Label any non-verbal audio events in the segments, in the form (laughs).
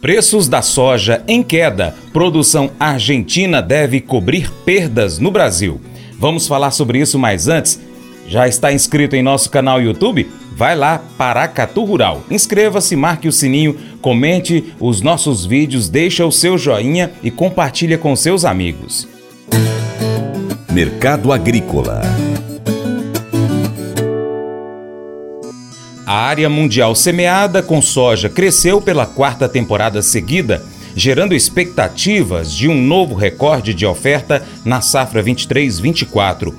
Preços da soja em queda. Produção argentina deve cobrir perdas no Brasil. Vamos falar sobre isso mais antes. Já está inscrito em nosso canal YouTube? Vai lá, Paracatu Rural. Inscreva-se, marque o sininho, comente os nossos vídeos, deixa o seu joinha e compartilha com seus amigos. Mercado Agrícola A área mundial semeada com soja cresceu pela quarta temporada seguida, gerando expectativas de um novo recorde de oferta na safra 23-24.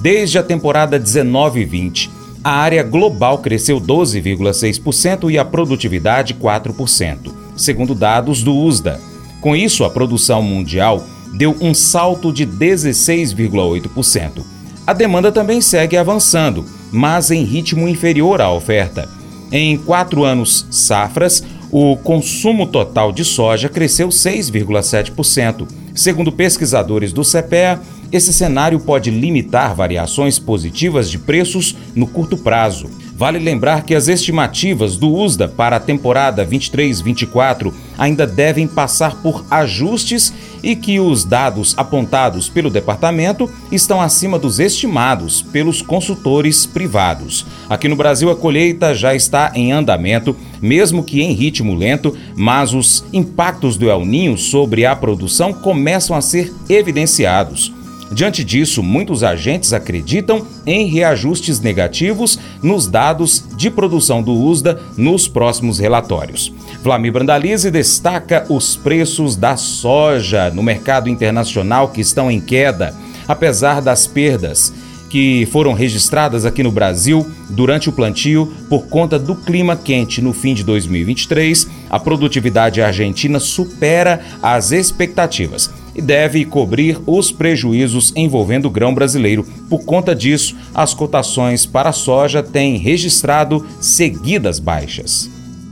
Desde a temporada 19-20, a área global cresceu 12,6% e a produtividade 4%, segundo dados do USDA. Com isso, a produção mundial deu um salto de 16,8%. A demanda também segue avançando mas em ritmo inferior à oferta. Em quatro anos safras, o consumo total de soja cresceu 6,7%. Segundo pesquisadores do CPEA, esse cenário pode limitar variações positivas de preços no curto prazo. Vale lembrar que as estimativas do USDA para a temporada 23-24 ainda devem passar por ajustes e que os dados apontados pelo departamento estão acima dos estimados pelos consultores privados. Aqui no Brasil, a colheita já está em andamento, mesmo que em ritmo lento, mas os impactos do El Ninho sobre a produção começam a ser evidenciados. Diante disso, muitos agentes acreditam em reajustes negativos nos dados de produção do USDA nos próximos relatórios. Vlamir Brandalize destaca os preços da soja no mercado internacional que estão em queda, apesar das perdas que foram registradas aqui no Brasil durante o plantio por conta do clima quente no fim de 2023, a produtividade argentina supera as expectativas e deve cobrir os prejuízos envolvendo o grão brasileiro. Por conta disso, as cotações para a soja têm registrado seguidas baixas.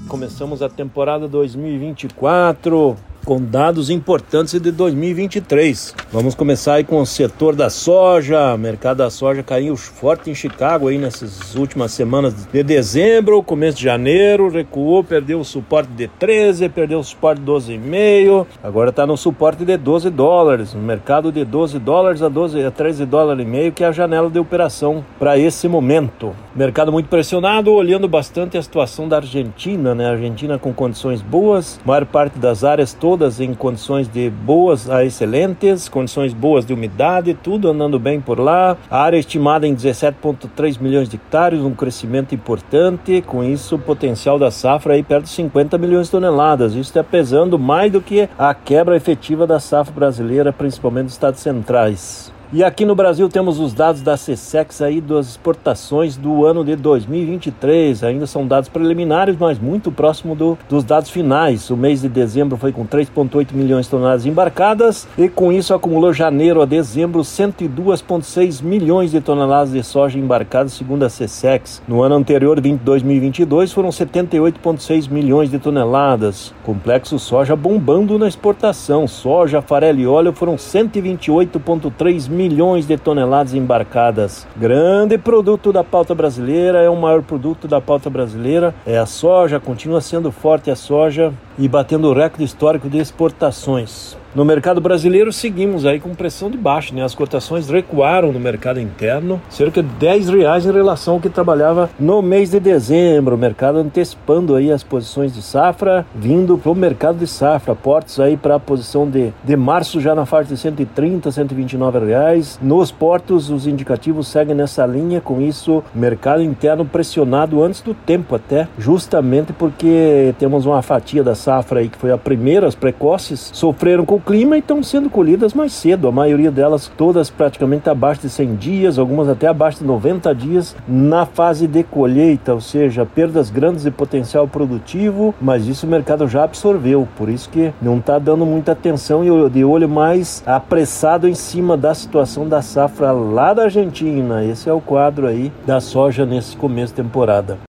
Começamos a temporada 2024 com dados importantes de 2023. Vamos começar aí com o setor da soja. O mercado da soja caiu forte em Chicago aí nessas últimas semanas de dezembro, começo de janeiro, recuou, perdeu o suporte de 13, perdeu o suporte de 12,5, agora está no suporte de 12 dólares, no mercado de 12 dólares a 12 a 13 dólares e meio, que é a janela de operação para esse momento. Mercado muito pressionado, olhando bastante a situação da Argentina, né? Argentina com condições boas, maior parte das áreas todas todas em condições de boas a excelentes, condições boas de umidade, tudo andando bem por lá. A área estimada em 17,3 milhões de hectares, um crescimento importante. Com isso, o potencial da safra aí perto de 50 milhões de toneladas. Isso está pesando mais do que a quebra efetiva da safra brasileira, principalmente dos estados centrais. E aqui no Brasil temos os dados da CSEX aí das exportações do ano de 2023. Ainda são dados preliminares, mas muito próximo do, dos dados finais. O mês de dezembro foi com 3,8 milhões de toneladas embarcadas e com isso acumulou janeiro a dezembro 102,6 milhões de toneladas de soja embarcadas, segundo a CSEX. No ano anterior, 2022, foram 78,6 milhões de toneladas. Complexo soja bombando na exportação. Soja, farelo e óleo foram 128,3 milhões milhões de toneladas embarcadas. Grande produto da pauta brasileira, é o maior produto da pauta brasileira. É a soja, continua sendo forte a soja e batendo o recorde histórico de exportações. No mercado brasileiro seguimos aí com pressão de baixo, né? As cotações recuaram no mercado interno, cerca de 10 reais em relação ao que trabalhava no mês de dezembro. O mercado antecipando aí as posições de safra, vindo para o mercado de safra. Portos aí para a posição de, de março já na faixa de 130, 129 reais. Nos portos os indicativos seguem nessa linha, com isso mercado interno pressionado antes do tempo até, justamente porque temos uma fatia da safra aí que foi a primeira, as precoces, sofreram com clima e estão sendo colhidas mais cedo. A maioria delas, todas praticamente abaixo de 100 dias, algumas até abaixo de 90 dias na fase de colheita, ou seja, perdas grandes de potencial produtivo, mas isso o mercado já absorveu. Por isso que não está dando muita atenção e de olho mais apressado em cima da situação da safra lá da Argentina. Esse é o quadro aí da soja nesse começo de temporada.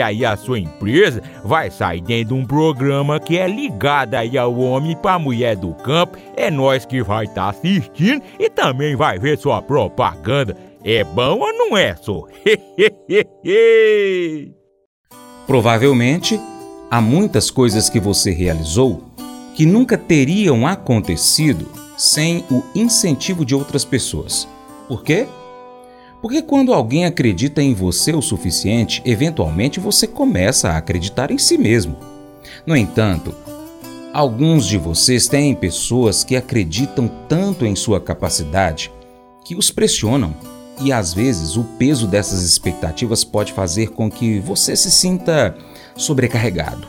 aí a sua empresa vai sair dentro de um programa que é ligado aí ao homem para mulher do campo. É nós que vai estar tá assistindo e também vai ver sua propaganda. É bom ou não é, só? (laughs) Provavelmente há muitas coisas que você realizou que nunca teriam acontecido sem o incentivo de outras pessoas. Por quê? Porque quando alguém acredita em você o suficiente, eventualmente você começa a acreditar em si mesmo. No entanto, alguns de vocês têm pessoas que acreditam tanto em sua capacidade que os pressionam e às vezes o peso dessas expectativas pode fazer com que você se sinta sobrecarregado.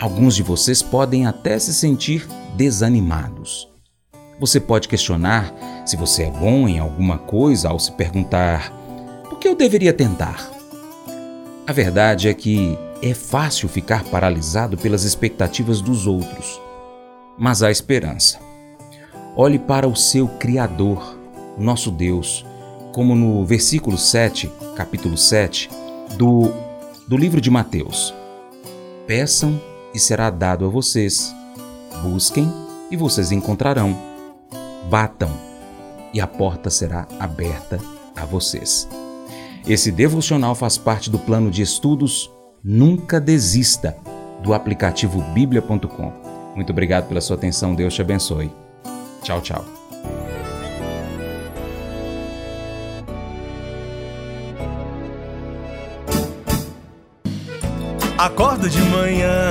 Alguns de vocês podem até se sentir desanimados. Você pode questionar se você é bom em alguma coisa ao se perguntar: por que eu deveria tentar? A verdade é que é fácil ficar paralisado pelas expectativas dos outros, mas há esperança. Olhe para o seu Criador, nosso Deus como no versículo 7, capítulo 7, do, do livro de Mateus. Peçam e será dado a vocês. Busquem e vocês encontrarão. Batam e a porta será aberta a vocês. Esse devocional faz parte do plano de estudos Nunca Desista do aplicativo bíblia.com. Muito obrigado pela sua atenção. Deus te abençoe. Tchau, tchau. Acordo de manhã